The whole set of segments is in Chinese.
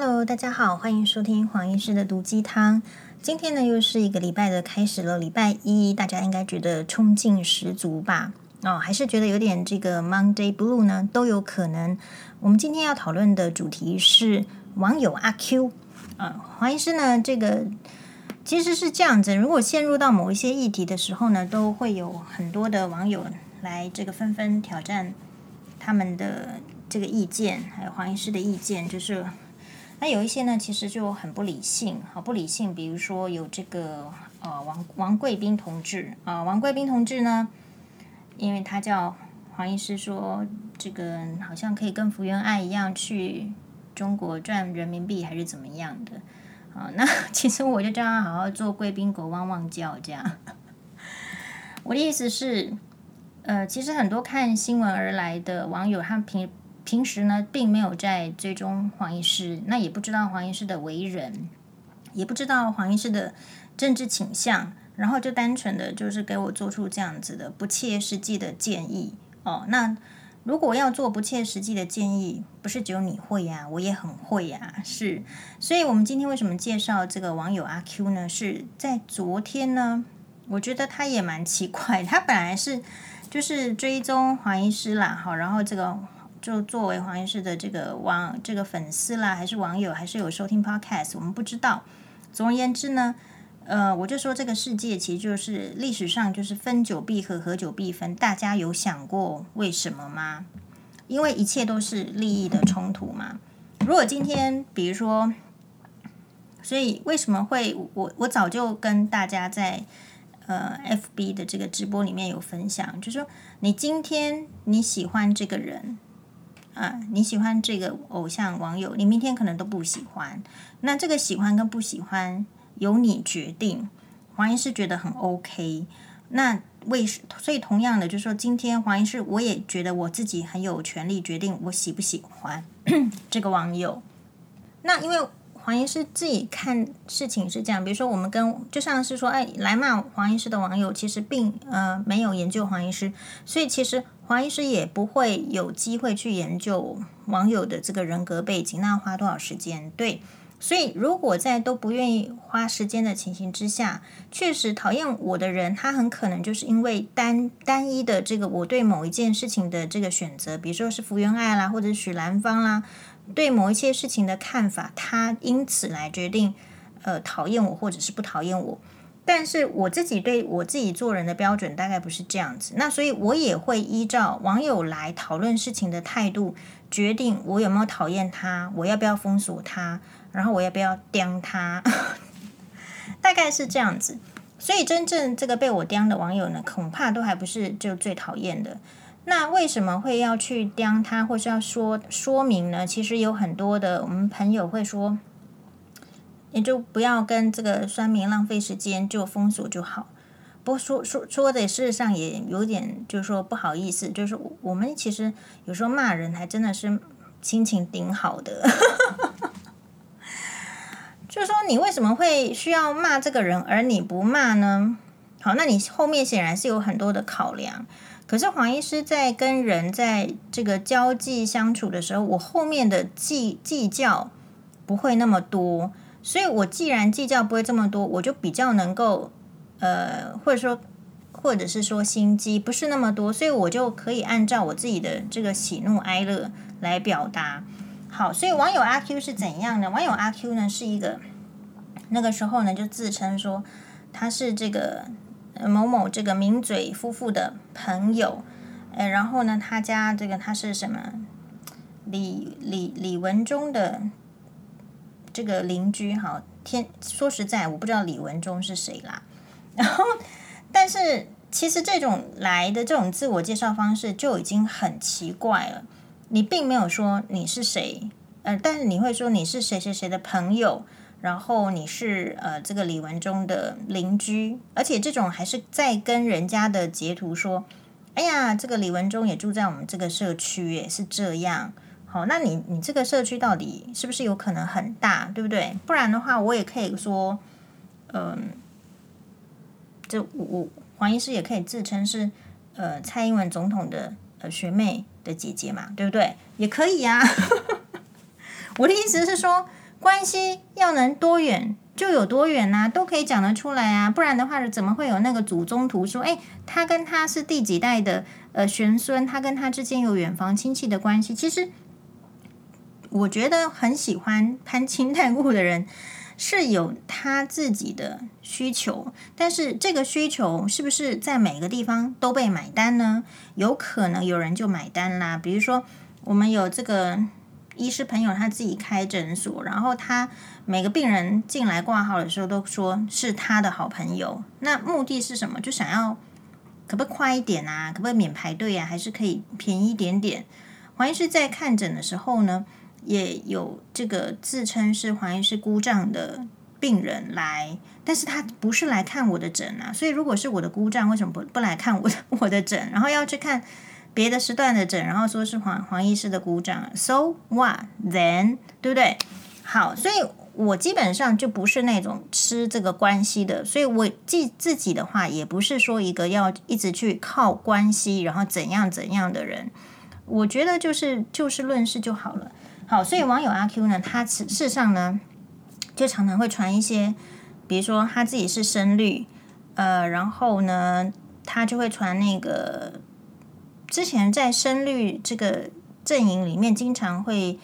Hello，大家好，欢迎收听黄医师的毒鸡汤。今天呢，又是一个礼拜的开始了。礼拜一，大家应该觉得冲劲十足吧？哦，还是觉得有点这个 Monday Blue 呢？都有可能。我们今天要讨论的主题是网友阿 Q。啊、呃，黄医师呢，这个其实是这样子。如果陷入到某一些议题的时候呢，都会有很多的网友来这个纷纷挑战他们的这个意见，还有黄医师的意见，就是。那有一些呢，其实就很不理性，好不理性。比如说有这个呃王王贵宾同志啊、呃，王贵宾同志呢，因为他叫黄医师说，这个好像可以跟福原爱一样去中国赚人民币，还是怎么样的啊？那 其实我就叫他好好做贵宾狗汪汪叫这样。我的意思是，呃，其实很多看新闻而来的网友，他们平。平时呢，并没有在追踪黄医师，那也不知道黄医师的为人，也不知道黄医师的政治倾向，然后就单纯的就是给我做出这样子的不切实际的建议哦。那如果要做不切实际的建议，不是只有你会呀，我也很会呀，是。所以我们今天为什么介绍这个网友阿 Q 呢？是在昨天呢，我觉得他也蛮奇怪，他本来是就是追踪黄医师啦，好，然后这个。就作为黄医师的这个网这个粉丝啦，还是网友，还是有收听 Podcast，我们不知道。总而言之呢，呃，我就说这个世界其实就是历史上就是分久必合，合久必分。大家有想过为什么吗？因为一切都是利益的冲突嘛。如果今天比如说，所以为什么会我我早就跟大家在呃 FB 的这个直播里面有分享，就说你今天你喜欢这个人。啊，你喜欢这个偶像网友，你明天可能都不喜欢。那这个喜欢跟不喜欢由你决定。黄医师觉得很 OK。那为所以同样的，就是说今天黄医师我也觉得我自己很有权利决定我喜不喜欢 这个网友。那因为黄医师自己看事情是这样，比如说我们跟就像是说，哎，来骂黄医师的网友其实并呃没有研究黄医师，所以其实。黄医师也不会有机会去研究网友的这个人格背景，那花多少时间？对，所以如果在都不愿意花时间的情形之下，确实讨厌我的人，他很可能就是因为单单一的这个我对某一件事情的这个选择，比如说是福原爱啦，或者许兰芳啦，对某一些事情的看法，他因此来决定呃讨厌我或者是不讨厌我。但是我自己对我自己做人的标准大概不是这样子，那所以我也会依照网友来讨论事情的态度，决定我有没有讨厌他，我要不要封锁他，然后我要不要钉他，大概是这样子。所以真正这个被我钉的网友呢，恐怕都还不是就最讨厌的。那为什么会要去钉他，或是要说说明呢？其实有很多的我们朋友会说。也就不要跟这个酸民浪费时间，就封锁就好。不过说说说的，事实上也有点，就是说不好意思，就是我们其实有时候骂人还真的是心情挺好的。就是说你为什么会需要骂这个人，而你不骂呢？好，那你后面显然是有很多的考量。可是黄医师在跟人在这个交际相处的时候，我后面的计计较不会那么多。所以，我既然计较不会这么多，我就比较能够，呃，或者说，或者是说心机不是那么多，所以我就可以按照我自己的这个喜怒哀乐来表达。好，所以网友阿 Q 是怎样的？网友阿 Q 呢，是一个那个时候呢就自称说他是这个某某这个名嘴夫妇的朋友，呃，然后呢，他家这个他是什么李李李文忠的。这个邻居哈，天说实在，我不知道李文忠是谁啦。然后，但是其实这种来的这种自我介绍方式就已经很奇怪了。你并没有说你是谁，呃，但是你会说你是谁谁谁的朋友，然后你是呃这个李文忠的邻居，而且这种还是在跟人家的截图说，哎呀，这个李文忠也住在我们这个社区，也是这样。好，那你你这个社区到底是不是有可能很大，对不对？不然的话，我也可以说，嗯、这我我黄医师也可以自称是呃蔡英文总统的呃学妹的姐姐嘛，对不对？也可以呀、我的意思是说，关系要能多远就有多远呐、都可以讲得出来啊。不然的话，怎么会有那个祖宗图说，诶，他跟他是第几代的呃玄孙，他跟他之间有远房亲戚的关系？其实，我觉得很喜欢攀亲带故的人。是有他自己的需求，但是这个需求是不是在每个地方都被买单呢？有可能有人就买单啦。比如说，我们有这个医师朋友，他自己开诊所，然后他每个病人进来挂号的时候都说是他的好朋友。那目的是什么？就想要可不可以快一点啊？可不可以免排队啊？还是可以便宜一点点？黄医师在看诊的时候呢，也有这个自称是黄医师姑丈的病人来，但是他不是来看我的诊啊，所以如果是我的姑丈，为什么不不来看我的我的诊，然后要去看别的时段的诊，然后说是黄黄医师的鼓掌，So what then？对不对？好，所以我基本上就不是那种吃这个关系的，所以我自自己的话也不是说一个要一直去靠关系，然后怎样怎样的人，我觉得就是就事论事就好了。好，所以网友阿 Q 呢，他事实上呢，就常常会传一些，比如说他自己是深绿，呃，然后呢，他就会传那个之前在深绿这个阵营里面，经常会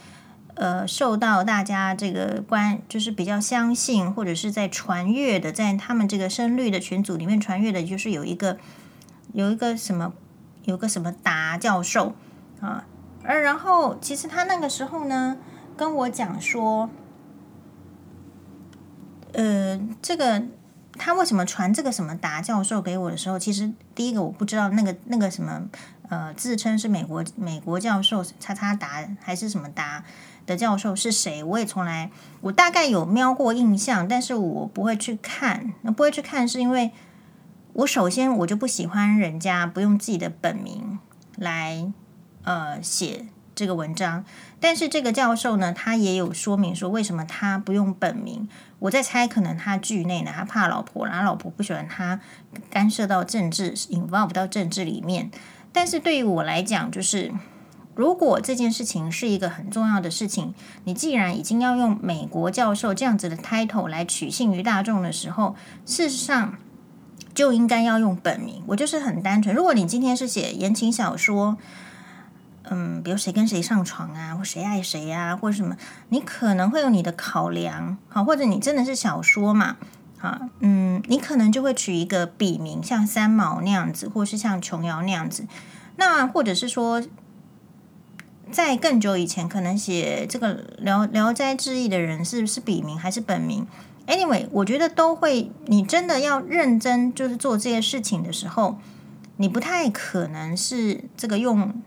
呃受到大家这个关，就是比较相信或者是在传阅的，在他们这个深绿的群组里面传阅的，就是有一个有一个什么，有个什么达教授啊。而然后，其实他那个时候呢，跟我讲说，呃，这个他为什么传这个什么达教授给我的时候，其实第一个我不知道那个那个什么呃，自称是美国美国教授叉叉达还是什么达的教授是谁，我也从来我大概有瞄过印象，但是我不会去看。那不会去看是因为我首先我就不喜欢人家不用自己的本名来。呃，写这个文章，但是这个教授呢，他也有说明说为什么他不用本名。我在猜，可能他剧内呢，他怕老婆，然后老婆不喜欢他干涉到政治，involve 到政治里面。但是对于我来讲，就是如果这件事情是一个很重要的事情，你既然已经要用美国教授这样子的 title 来取信于大众的时候，事实上就应该要用本名。我就是很单纯，如果你今天是写言情小说。嗯，比如谁跟谁上床啊，或谁爱谁啊，或者什么，你可能会有你的考量，好，或者你真的是小说嘛，啊，嗯，你可能就会取一个笔名，像三毛那样子，或是像琼瑶那样子，那或者是说，在更久以前，可能写这个《聊聊斋志异》的人是是笔名还是本名？Anyway，我觉得都会，你真的要认真就是做这些事情的时候，你不太可能是这个用。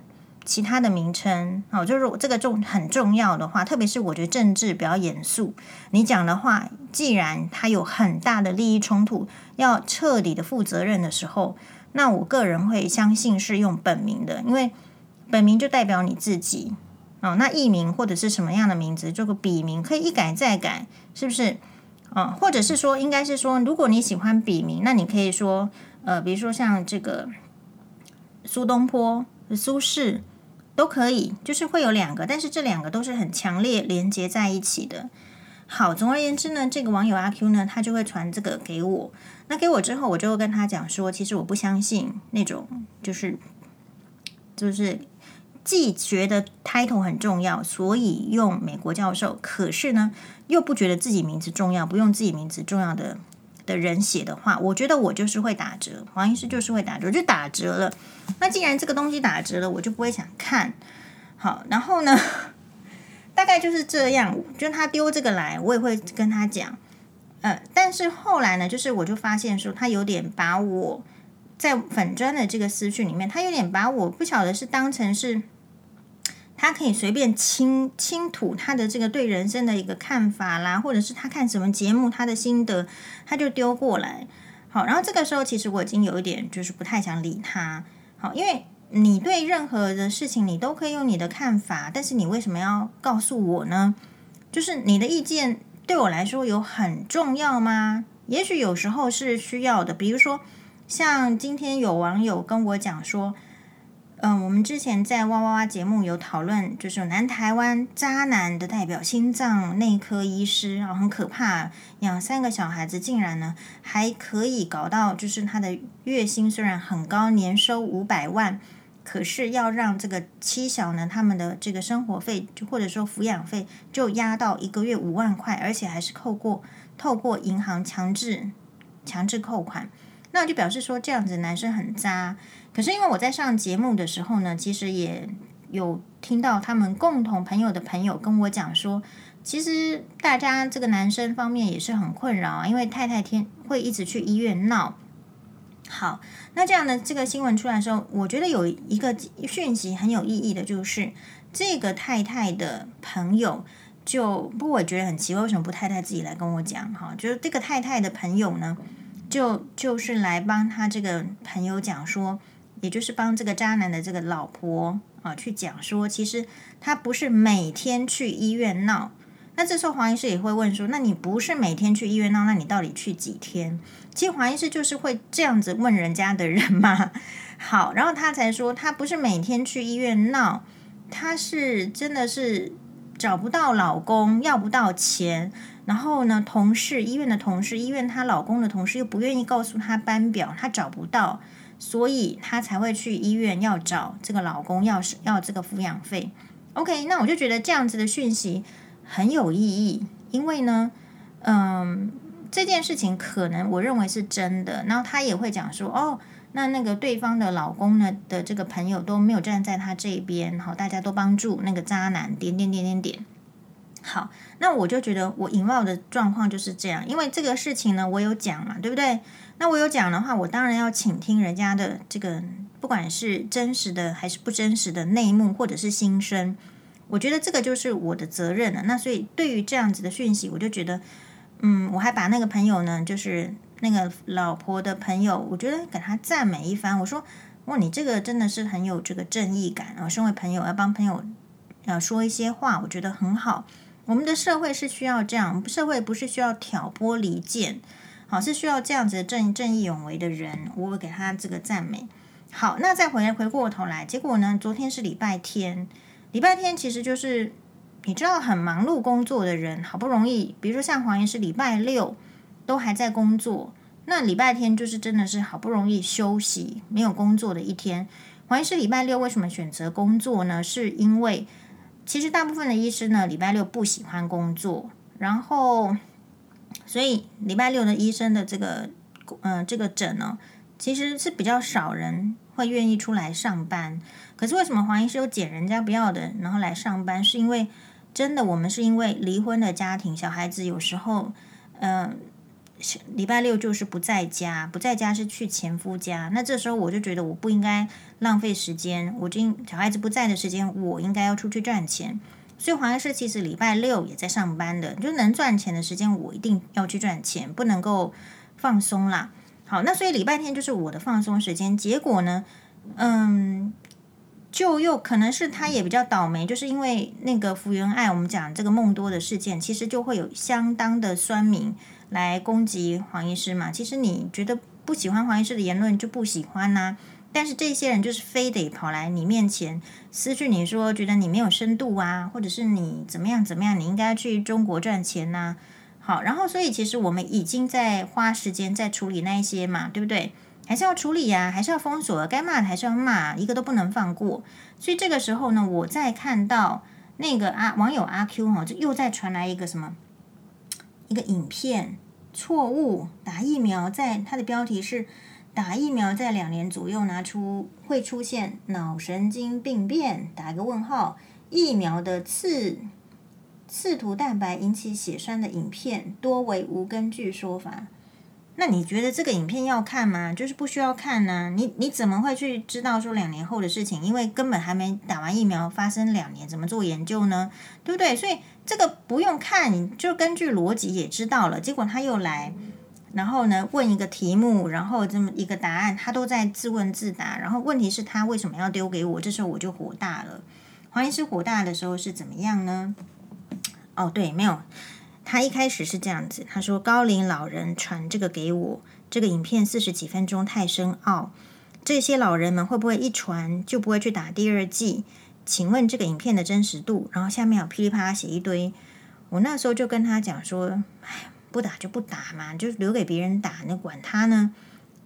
其他的名称，哦，就是这个重很重要的话，特别是我觉得政治比较严肃。你讲的话，既然它有很大的利益冲突，要彻底的负责任的时候，那我个人会相信是用本名的，因为本名就代表你自己哦。那艺名或者是什么样的名字，这个笔名可以一改再改，是不是？哦，或者是说，应该是说，如果你喜欢笔名，那你可以说，呃，比如说像这个苏东坡、苏轼。都可以，就是会有两个，但是这两个都是很强烈连接在一起的。好，总而言之呢，这个网友阿 Q 呢，他就会传这个给我。那给我之后，我就会跟他讲说，其实我不相信那种，就是就是既觉得 title 很重要，所以用美国教授，可是呢，又不觉得自己名字重要，不用自己名字重要的的人写的话，我觉得我就是会打折，黄医师就是会打折，就打折了。那既然这个东西打折了，我就不会想看。好，然后呢，大概就是这样。就他丢这个来，我也会跟他讲。呃，但是后来呢，就是我就发现说，他有点把我在粉砖的这个私讯里面，他有点把我不晓得是当成是。他可以随便倾倾吐他的这个对人生的一个看法啦，或者是他看什么节目他的心得，他就丢过来。好，然后这个时候其实我已经有一点就是不太想理他。好，因为你对任何的事情你都可以用你的看法，但是你为什么要告诉我呢？就是你的意见对我来说有很重要吗？也许有时候是需要的。比如说，像今天有网友跟我讲说。嗯，我们之前在哇哇哇节目有讨论，就是南台湾渣男的代表心脏内科医师啊，很可怕，养三个小孩子竟然呢还可以搞到，就是他的月薪虽然很高，年收五百万，可是要让这个妻小呢，他们的这个生活费就或者说抚养费就压到一个月五万块，而且还是扣过透过银行强制强制扣款，那就表示说这样子男生很渣。可是因为我在上节目的时候呢，其实也有听到他们共同朋友的朋友跟我讲说，其实大家这个男生方面也是很困扰，因为太太天会一直去医院闹。好，那这样的这个新闻出来的时候，我觉得有一个讯息很有意义的，就是这个太太的朋友就不，我觉得很奇怪，为什么不太太自己来跟我讲？哈，就是这个太太的朋友呢，就就是来帮他这个朋友讲说。也就是帮这个渣男的这个老婆啊去讲说，其实他不是每天去医院闹。那这时候黄医师也会问说，那你不是每天去医院闹，那你到底去几天？其实黄医师就是会这样子问人家的人嘛。好，然后他才说他不是每天去医院闹，他是真的是找不到老公，要不到钱，然后呢，同事医院的同事，医院她老公的同事又不愿意告诉她班表，她找不到。所以她才会去医院要找这个老公，要是要这个抚养费。OK，那我就觉得这样子的讯息很有意义，因为呢，嗯，这件事情可能我认为是真的。然后他也会讲说，哦，那那个对方的老公呢的这个朋友都没有站在他这边，好，大家都帮助那个渣男，点点点点点。好，那我就觉得我引爆的状况就是这样，因为这个事情呢，我有讲嘛，对不对？那我有讲的话，我当然要倾听人家的这个，不管是真实的还是不真实的内幕或者是心声，我觉得这个就是我的责任了。那所以对于这样子的讯息，我就觉得，嗯，我还把那个朋友呢，就是那个老婆的朋友，我觉得给他赞美一番。我说，哇，你这个真的是很有这个正义感啊！身为朋友要帮朋友要说一些话，我觉得很好。我们的社会是需要这样，社会不是需要挑拨离间，好，是需要这样子正正义勇为的人。我给他这个赞美。好，那再回来回过头来，结果呢？昨天是礼拜天，礼拜天其实就是你知道很忙碌工作的人，好不容易，比如说像黄岩是礼拜六都还在工作，那礼拜天就是真的是好不容易休息，没有工作的一天。黄岩是礼拜六为什么选择工作呢？是因为。其实大部分的医师呢，礼拜六不喜欢工作，然后，所以礼拜六的医生的这个，嗯、这个诊呢，其实是比较少人会愿意出来上班。可是为什么黄医师又捡人家不要的，然后来上班？是因为真的，我们是因为离婚的家庭，小孩子有时候，嗯、礼拜六就是不在家，不在家是去前夫家。那这时候我就觉得我不应该浪费时间，我今小孩子不在的时间，我应该要出去赚钱。所以黄医师其实礼拜六也在上班的，就能赚钱的时间，我一定要去赚钱，不能够放松啦。好，那所以礼拜天就是我的放松时间。结果呢，嗯，就又可能是他也比较倒霉，就是因为那个福原爱，我们讲这个梦多的事件，其实就会有相当的酸民。来攻击黄医师嘛？其实你觉得不喜欢黄医师的言论就不喜欢呐、但是这些人就是非得跑来你面前私讯你说，觉得你没有深度啊，或者是你怎么样怎么样，你应该去中国赚钱呐、好，然后所以其实我们已经在花时间在处理那一些嘛，对不对？还是要处理呀、还是要封锁，该骂的还是要骂，一个都不能放过。所以这个时候呢，我再看到那个啊网友阿 Q 哈，就又再传来一个什么？一个影片错误打疫苗，在它的标题是打疫苗在两年左右拿出会出现脑神经病变，打一个问号，疫苗的刺刺突蛋白引起血栓的影片多为无根据说法。那你觉得这个影片要看吗？就是不需要看呢、你你怎么会去知道说两年后的事情？因为根本还没打完疫苗，发生两年，怎么做研究呢？对不对？所以这个不用看，就根据逻辑也知道了。结果他又来，然后呢问一个题目，然后这么一个答案，他都在自问自答。然后问题是，他为什么要丢给我？这时候我就火大了。黄医师火大的时候是怎么样呢？哦，对，没有。他一开始是这样子，他说高龄老人传这个给我，这个影片四十几分钟太深奥，这些老人们会不会一传就不会去打第二剂？请问这个影片的真实度？然后下面有噼里啪啦写一堆。我那时候就跟他讲说：“哎，不打就不打嘛，就留给别人打，那管他呢，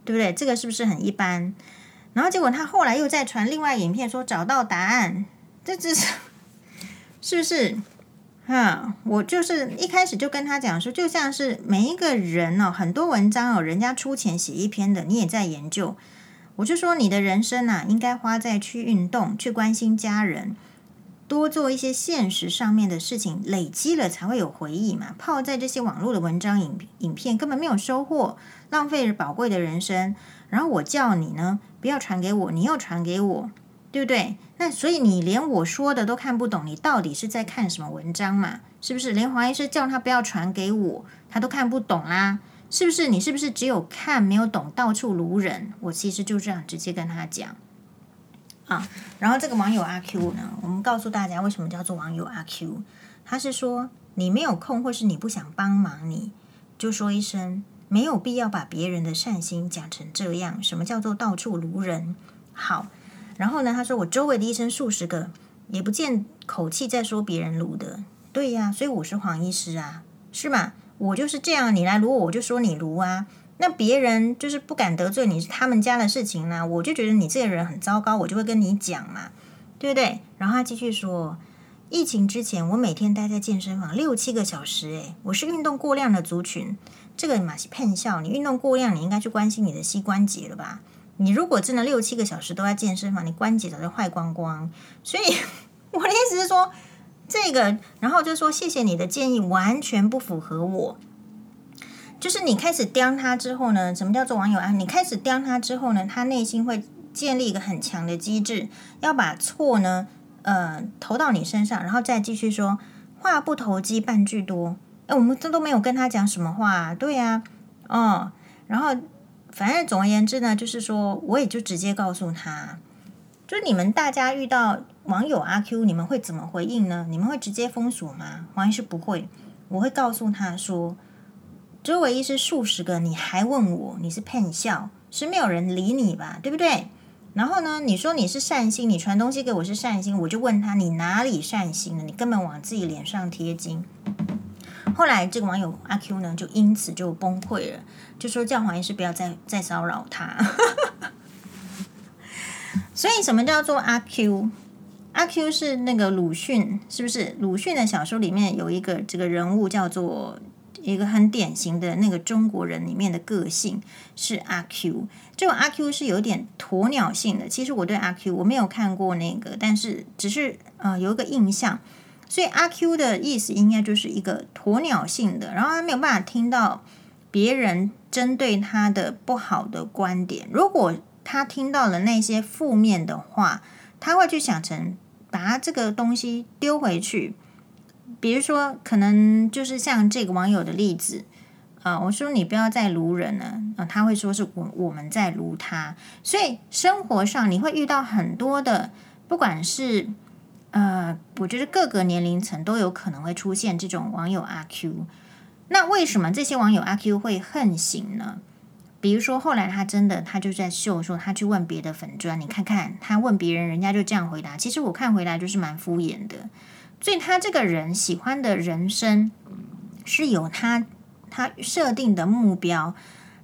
对不对？这个是不是很一般？”然后结果他后来又再传另外影片，说找到答案，这只是是不是？哈，我就是一开始就跟他讲说，就像是每一个人哦，很多文章哦，人家出钱写一篇的，你也在研究。我就说你的人生呐，应该花在去运动、去关心家人，多做一些现实上面的事情，累积了才会有回忆嘛。泡在这些网络的文章、影影片，根本没有收获，浪费了宝贵的人生。然后我叫你呢，不要传给我，你又传给我，对不对？那所以你连我说的都看不懂，你到底是在看什么文章嘛？是不是？连黄医师叫他不要传给我，他都看不懂啦？是不是？你是不是只有看没有懂，到处卢人？我其实就这样直接跟他讲啊。然后这个网友阿 Q 呢，我们告诉大家为什么叫做网友阿 Q，他是说你没有空，或是你不想帮忙你，就说一声。没有必要把别人的善心讲成这样。什么叫做到处卢人？好，然后呢？他说我周围的医生数十个，也不见口气在说别人卢的。对呀，所以我是黄医师啊，是吗？我就是这样，你来卢我，我就说你卢啊。那别人就是不敢得罪你，是他们家的事情呢、我就觉得你这个人很糟糕，我就会跟你讲嘛，对不对？然后他继续说，疫情之前我每天待在健身房六七个小时，诶，我是运动过量的族群。这个马是骗笑，你运动过量，你应该去关心你的膝关节了吧？你如果真的六七个小时都在健身房，你关节早就坏光光。所以 我的意思是说，这个，然后就说谢谢你的建议，完全不符合我。就是你开始刁他之后呢，什么叫做网友啊？你开始刁他之后呢，他内心会建立一个很强的机制，要把错呢，呃，投到你身上，然后再继续说话不投机半句多。我们这都没有跟他讲什么话，对呀，哦，然后反正总而言之呢，就是说，我也就直接告诉他，就是你们大家遇到网友阿 Q，你们会怎么回应呢？你们会直接封锁吗？黄医师不会，我会告诉他说，周围医师数十个，你还问我，你是骗笑，是没有人理你吧，对不对？然后呢，你说你是善心，你传东西给我是善心，我就问他，你哪里善心了？你根本往自己脸上贴金。后来这个网友阿 Q 呢，就因此就崩溃了，就说叫黄医师不要再再骚扰他。所以什么叫做阿 Q？阿 Q 是那个鲁迅，是不是？鲁迅的小说里面有一个这个人物叫做一个很典型的那个中国人里面的个性是阿 Q。这个阿 Q 是有点鸵鸟性的。其实我对阿 Q 我没有看过那个，但是只是呃有一个印象。所以阿 Q 的意思应该就是一个鸵鸟性的，然后他没有办法听到别人针对他的不好的观点。如果他听到了那些负面的话，他会去想成把他这个东西丢回去。比如说，可能就是像这个网友的例子啊，我说你不要再卢人了啊，他会说是我我们在卢他。所以生活上你会遇到很多的，不管是。呃，我觉得各个年龄层都有可能会出现这种网友阿 Q。那为什么这些网友阿 Q 会横行呢？比如说后来他真的他就在秀说他去问别的粉砖，你看看他问别人，人家就这样回答。其实我看回来就是蛮敷衍的。所以他这个人喜欢的人生是有他他设定的目标，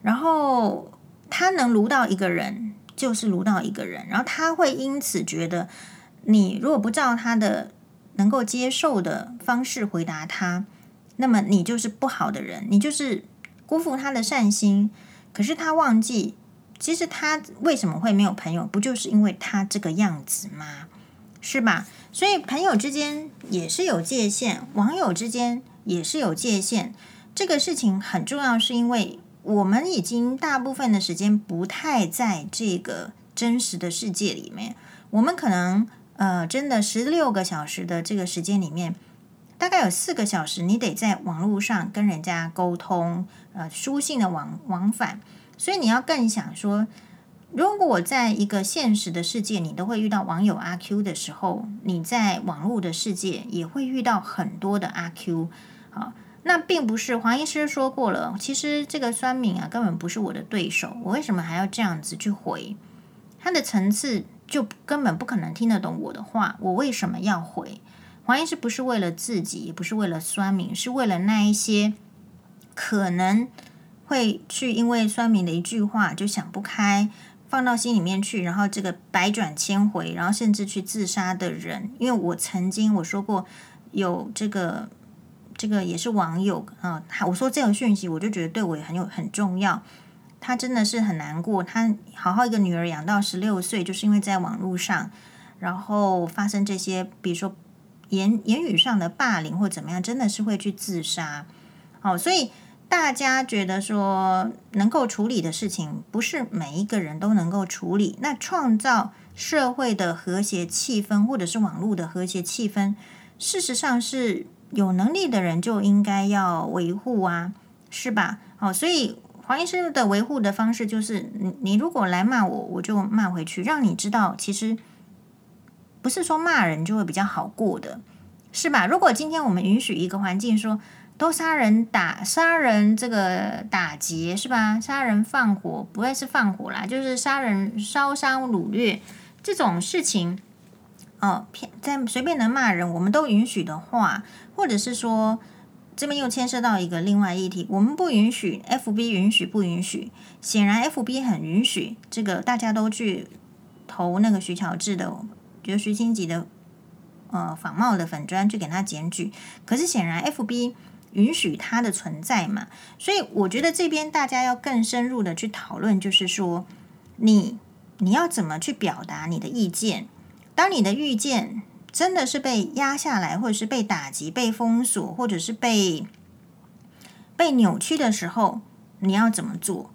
然后他能卢到一个人就是卢到一个人，然后他会因此觉得。你如果不照他的能够接受的方式回答他，那么你就是不好的人，你就是辜负他的善心。可是他忘记，其实他为什么会没有朋友，不就是因为他这个样子吗？是吧？所以朋友之间也是有界限，网友之间也是有界限。这个事情很重要，是因为我们已经大部分的时间不太在这个真实的世界里面，我们可能。呃，真的十六个小时的这个时间里面，大概有四个小时你得在网络上跟人家沟通，呃，书信的往往返。所以你要更想说，如果我在一个现实的世界，你都会遇到网友阿 Q 的时候，你在网络的世界也会遇到很多的阿 Q。好，那并不是黄医师说过了，其实这个酸敏啊根本不是我的对手，我为什么还要这样子去回？他的层次就根本不可能听得懂我的话。我为什么要回？怀疑是不是为了自己，也不是为了酸民，是为了那一些可能会去因为酸民的一句话就想不开，放到心里面去，然后这个百转千回，然后甚至去自杀的人。因为我曾经我说过，有这个这个也是网友啊，我说这个讯息，我就觉得对我也很有很重要。他真的是很难过，他好好一个女儿养到十六岁，就是因为在网络上，然后发生这些，比如说。言言语上的霸凌或怎么样，真的是会去自杀。哦，所以大家觉得说能够处理的事情，不是每一个人都能够处理。那创造社会的和谐气氛，或者是网络的和谐气氛，事实上是有能力的人就应该要维护啊，是吧？哦，所以黄医师的维护的方式就是，你你如果来骂我，我就骂回去，让你知道其实。不是说骂人就会比较好过的，是吧？如果今天我们允许一个环境说都杀人打杀人这个打劫是吧？杀人放火不会是放火啦，就是杀人烧伤掳掠这种事情哦，在随便能骂人我们都允许的话，或者是说这边又牵涉到一个另外议题，我们不允许，FB 允许不允许？显然 FB 很允许，这个大家都去投那个徐乔治的。就徐新吉的呃仿冒的粉砖去给他检举，可是显然 FB 允许他的存在嘛，所以我觉得这边大家要更深入的去讨论，就是说你你要怎么去表达你的意见？当你的意见真的是被压下来，或者是被打击、被封锁，或者是被被扭曲的时候，你要怎么做？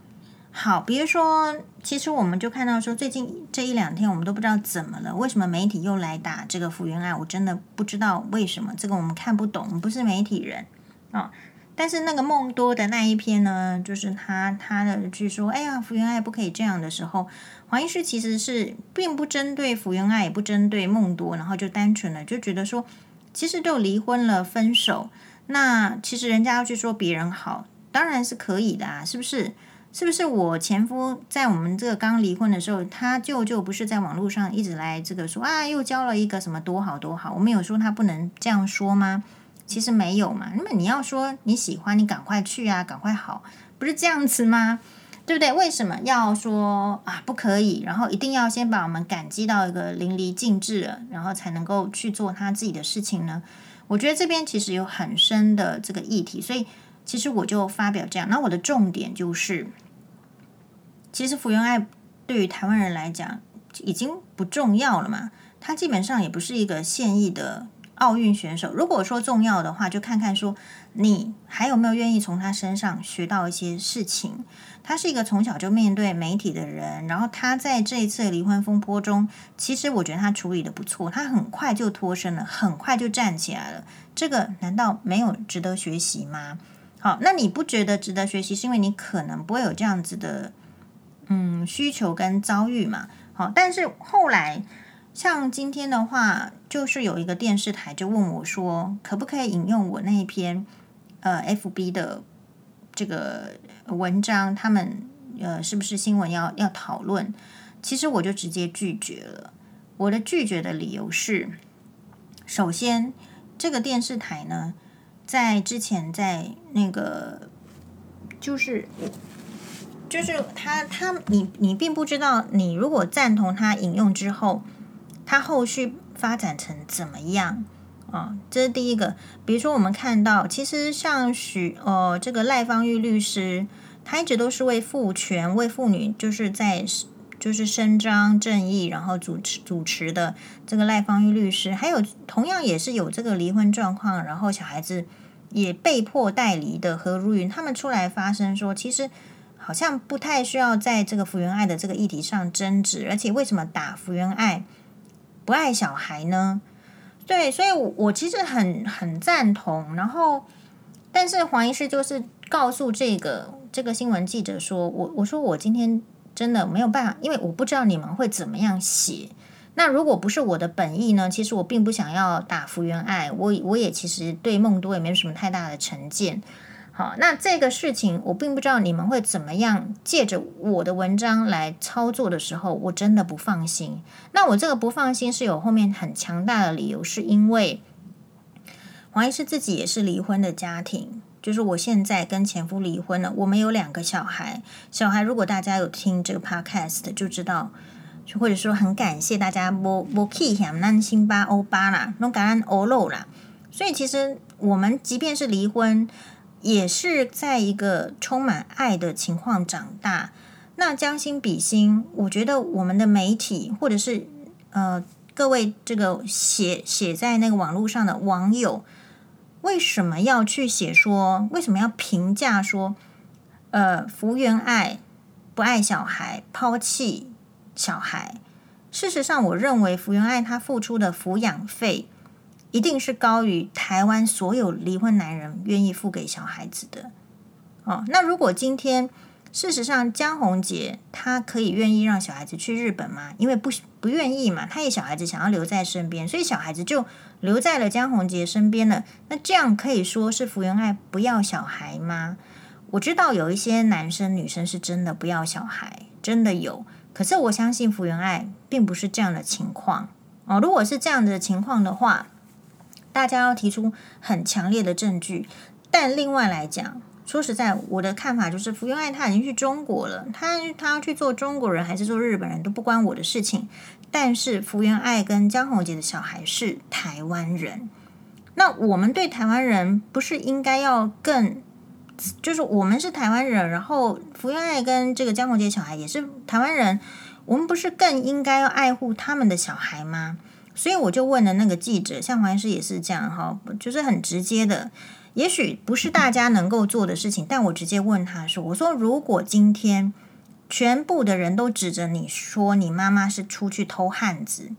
好，比如说，其实我们就看到说，最近这一两天，我们都不知道怎么了，为什么媒体又来打这个福原爱？我真的不知道为什么，这个我们看不懂，我们不是媒体人啊、但是那个梦多的那一篇呢，就是他他的据说，哎呀，福原爱不可以这样的时候，黄医师其实是并不针对福原爱，也不针对梦多，然后就单纯的就觉得说，其实都离婚了，分手，那其实人家要去说别人好，当然是可以的啊，是不是？是不是我前夫在我们这个刚离婚的时候，他舅舅不是在网络上一直来这个说啊，又交了一个什么多好多好？我们有说他不能这样说吗？其实没有嘛。那么你要说你喜欢，你赶快去啊，赶快好，不是这样子吗？对不对？为什么要说啊不可以？然后一定要先把我们感激到一个淋漓尽致，然后才能够去做他自己的事情呢？我觉得这边其实有很深的这个议题，所以其实我就发表这样。那我的重点就是。其实福原爱对于台湾人来讲已经不重要了嘛，他基本上也不是一个现役的奥运选手。如果说重要的话，就看看说你还有没有愿意从他身上学到一些事情。他是一个从小就面对媒体的人，然后他在这一次离婚风波中，其实我觉得他处理的不错，他很快就脱身了，很快就站起来了。这个难道没有值得学习吗？好，那你不觉得值得学习，是因为你可能不会有这样子的。嗯，需求跟遭遇嘛，好，但是后来像今天的话，就是有一个电视台就问我说，可不可以引用我那一篇呃 FB 的这个文章？他们呃是不是新闻要要讨论？其实我就直接拒绝了。我的拒绝的理由是，首先这个电视台呢，在之前在那个就是。就是他，他你你并不知道，你如果赞同他引用之后，他后续发展成怎么样啊？这是第一个。比如说，我们看到，其实像许呃这个赖芳玉律师，他一直都是为父权、为妇女，就是在就是伸张正义，然后主持主持的这个赖芳玉律师，还有同样也是有这个离婚状况，然后小孩子也被迫带离的何如云，他们出来发声说，其实。好像不太需要在这个福原爱的这个议题上争执，而且为什么打福原爱不爱小孩呢？对，所以我，我其实很很赞同。然后，但是黄医师就是告诉这个这个新闻记者说：“我我说我今天真的没有办法，因为我不知道你们会怎么样写。那如果不是我的本意呢？其实我并不想要打福原爱，我我也其实对梦多也没有什么太大的成见。”好，那这个事情我并不知道你们会怎么样借着我的文章来操作的时候，我真的不放心。那我这个不放心是有后面很强大的理由，是因为黄医师自己也是离婚的家庭，就是我现在跟前夫离婚了，我们有两个小孩。小孩如果大家有听这个 podcast 就知道，或者说很感谢大家我我 key 哈那辛巴欧巴啦，弄感恩欧露啦。所以其实我们即便是离婚。也是在一个充满爱的情况长大。那将心比心，我觉得我们的媒体或者是呃各位这个写写在那个网络上的网友，为什么要去写说？为什么要评价说？呃，福原爱不爱小孩，抛弃小孩。事实上，我认为福原爱她付出的抚养费。一定是高于台湾所有离婚男人愿意付给小孩子的哦。那如果今天事实上江宏杰他可以愿意让小孩子去日本吗？因为不不愿意嘛，他也小孩子想要留在身边，所以小孩子就留在了江宏杰身边了。那这样可以说是福原爱不要小孩吗？我知道有一些男生女生是真的不要小孩，真的有。可是我相信福原爱并不是这样的情况哦。如果是这样的情况的话，大家要提出很强烈的证据，但另外来讲，说实在，我的看法就是，福原爱他已经去中国了，他他要去做中国人还是做日本人都不关我的事情。但是福原爱跟江宏杰的小孩是台湾人，那我们对台湾人不是应该要更，就是我们是台湾人，然后福原爱跟这个江宏杰小孩也是台湾人，我们不是更应该要爱护他们的小孩吗？所以我就问了那个记者，像黄医师也是这样哈，就是很直接的，也许不是大家能够做的事情，但我直接问他说：“我说如果今天全部的人都指着你说你妈妈是出去偷汉子，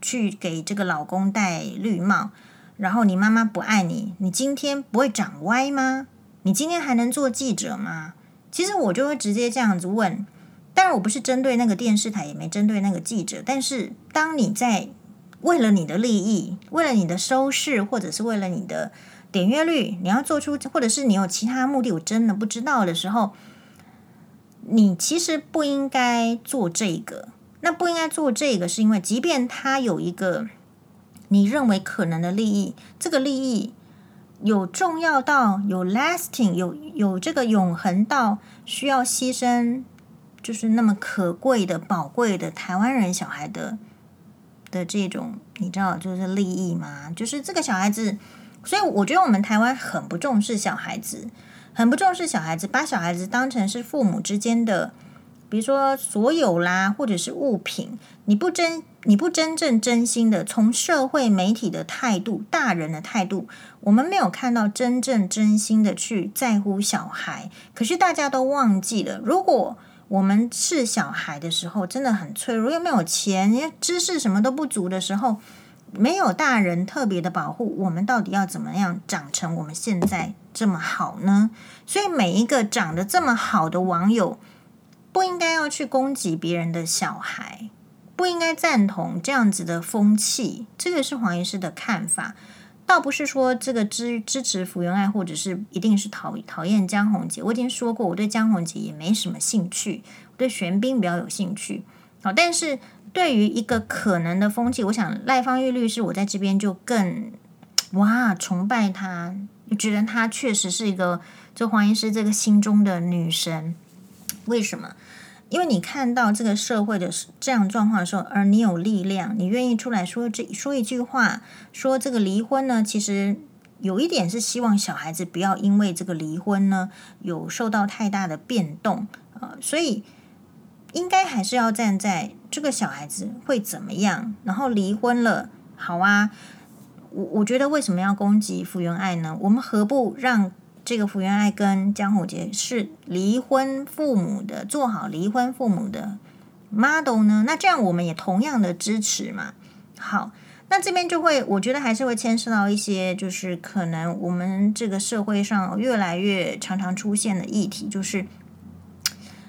去给这个老公戴绿帽，然后你妈妈不爱你，你今天不会长歪吗？你今天还能做记者吗？”其实我就会直接这样子问，当然我不是针对那个电视台，也没针对那个记者，但是当你在为了你的利益，为了你的收视，或者是为了你的点阅率，你要做出，或者是你有其他目的，我真的不知道的时候，你其实不应该做这个。那不应该做这个，是因为即便他有一个你认为可能的利益，这个利益有重要到有 lasting，有有这个永恒到需要牺牲，就是那么可贵的、宝贵的台湾人小孩的。的这种你知道就是利益吗？就是这个小孩子，所以我觉得我们台湾很不重视小孩子，很不重视小孩子，把小孩子当成是父母之间的，比如说所有啦，或者是物品。你不真，你不真正真心的从社会媒体的态度、大人的态度，我们没有看到真正真心的去在乎小孩。可是大家都忘记了，如果。我们是小孩的时候，真的很脆弱，又没有钱，因为知识什么都不足的时候，没有大人特别的保护，我们到底要怎么样长成我们现在这么好呢？所以每一个长得这么好的网友，不应该要去攻击别人的小孩，不应该赞同这样子的风气。这个是黄医师的看法。倒不是说这个支支持福原爱，或者是一定是讨讨厌江宏杰。我已经说过，我对江宏杰也没什么兴趣，我对玄彬比较有兴趣。好，但是对于一个可能的风气，我想赖芳玉律师，我在这边就更哇崇拜他，觉得他确实是一个就黄医师这个心中的女神。为什么？因为你看到这个社会的这样状况的时候，而你有力量，你愿意出来说这说一句话，说这个离婚呢，其实有一点是希望小孩子不要因为这个离婚呢有受到太大的变动啊，所以应该还是要站在这个小孩子会怎么样，然后离婚了，好啊，我我觉得为什么要攻击福原爱呢？我们何不让？这个福原爱跟江宏杰是离婚父母的，做好离婚父母的 model 呢？那这样我们也同样的支持嘛。好，那这边就会，我觉得还是会牵涉到一些，就是可能我们这个社会上越来越常常出现的议题，就是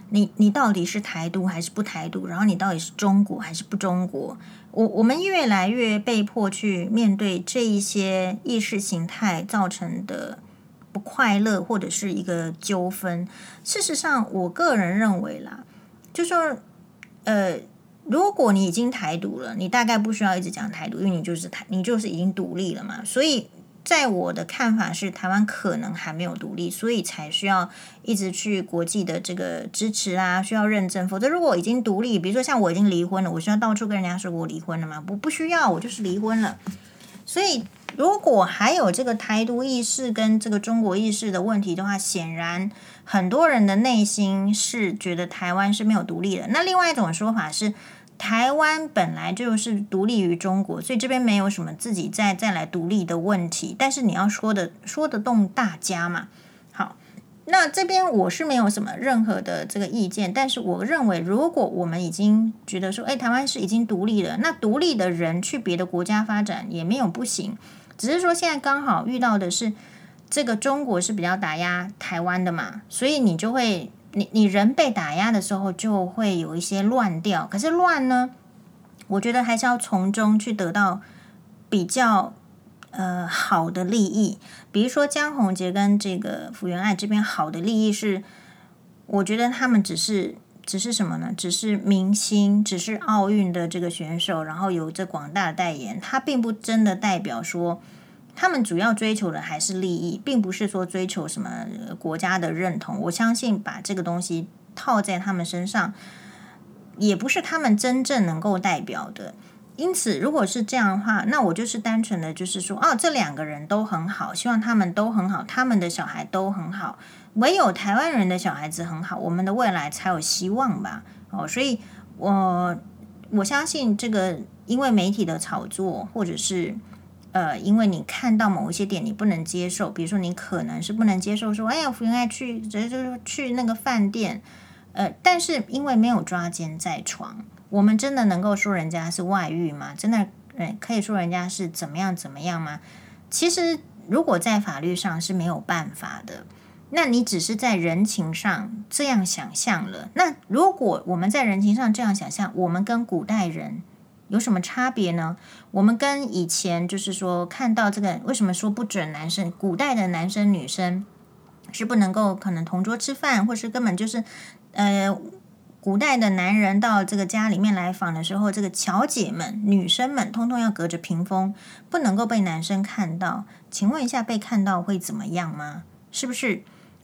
你你到底是台独还是不台独？然后你到底是中国还是不中国？我我们越来越被迫去面对这一些意识形态造成的。不快乐或者是一个纠纷。事实上，我个人认为啦，就说呃，如果你已经台独了，你大概不需要一直讲台独，因为你就是台，你就是已经独立了嘛，所以。在我的看法是，台湾可能还没有独立，所以才需要一直去国际的这个支持啊，需要认证。否则，如果已经独立，比如说像我已经离婚了，我需要到处跟人家说我离婚了吗？不，不需要，我就是离婚了。所以，如果还有这个台独意识跟这个中国意识的问题的话，显然很多人的内心是觉得台湾是没有独立的。那另外一种说法是。台湾本来就是独立于中国，所以这边没有什么自己再再来独立的问题。但是你要说的说得动大家嘛？好，那这边我是没有什么任何的这个意见。但是我认为，如果我们已经觉得说，哎，台湾是已经独立了，那独立的人去别的国家发展也没有不行。只是说现在刚好遇到的是这个中国是比较打压台湾的嘛，所以你就会。你你人被打压的时候，就会有一些乱掉。可是乱呢，我觉得还是要从中去得到比较呃好的利益。比如说江宏杰跟这个福原爱这边好的利益是，我觉得他们只是只是什么呢？只是明星，只是奥运的这个选手，然后有着广大的代言，他并不真的代表说。他们主要追求的还是利益，并不是说追求什么国家的认同。我相信把这个东西套在他们身上，也不是他们真正能够代表的。因此，如果是这样的话，那我就是单纯的就是说，哦，这两个人都很好，希望他们都很好，他们的小孩都很好，唯有台湾人的小孩子很好，我们的未来才有希望吧。哦，所以我我相信这个，因为媒体的炒作，或者是。呃，因为你看到某一些点你不能接受，比如说你可能是不能接受说，哎呀，福原爱去，直接就是去那个饭店，呃，但是因为没有抓奸在床，我们真的能够说人家是外遇吗？真的，呃，可以说人家是怎么样怎么样吗？其实，如果在法律上是没有办法的，那你只是在人情上这样想象了。那如果我们在人情上这样想象，我们跟古代人。有什么差别呢？我们跟以前就是说看到这个，为什么说不准男生？古代的男生女生是不能够可能同桌吃饭，或是根本就是呃，古代的男人到这个家里面来访的时候，这个小姐们、女生们通通要隔着屏风，不能够被男生看到。请问一下，被看到会怎么样吗？是不是？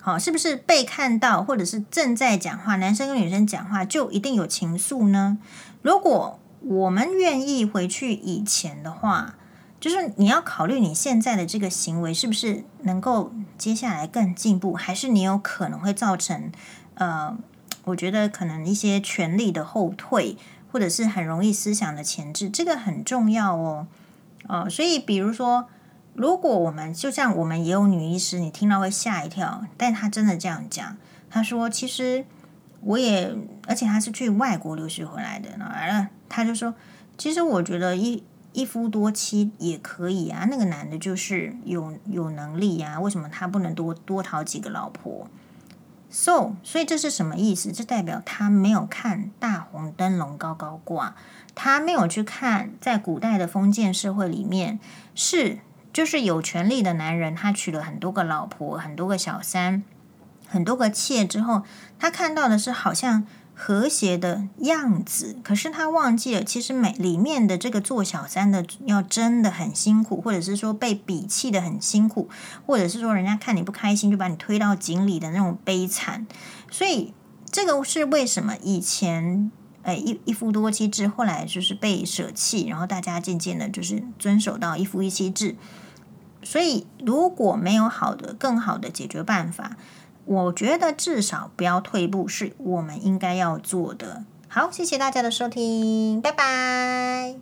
好，是不是被看到，或者是正在讲话，男生跟女生讲话就一定有情愫呢？如果我们愿意回去以前的话，就是你要考虑你现在的这个行为是不是能够接下来更进步，还是你有可能会造成呃，我觉得可能一些权力的后退，或者是很容易思想的前置，这个很重要哦。哦，所以比如说，如果我们就像我们也有女医师，你听到会吓一跳，但她真的这样讲，她说其实。我也，而且他是去外国留学回来的，然后完了，他就说，其实我觉得一一夫多妻也可以啊，那个男的就是有有能力呀，为什么他不能多多讨几个老婆？So，所以这是什么意思？这代表他没有看大红灯笼高高挂，他没有去看在古代的封建社会里面是就是有权力的男人，他娶了很多个老婆，很多个小三。很多个妾之后，他看到的是好像和谐的样子，可是他忘记了，其实每里面的这个做小三的要真的很辛苦，或者是说被鄙弃的很辛苦，或者是说人家看你不开心就把你推到井里的那种悲惨。所以这个是为什么以前诶一一夫多妻制，后来就是被舍弃，然后大家渐渐的就是遵守到一夫一妻制。所以如果没有好的更好的解决办法。我觉得至少不要退步，是我们应该要做的。好，谢谢大家的收听，拜拜。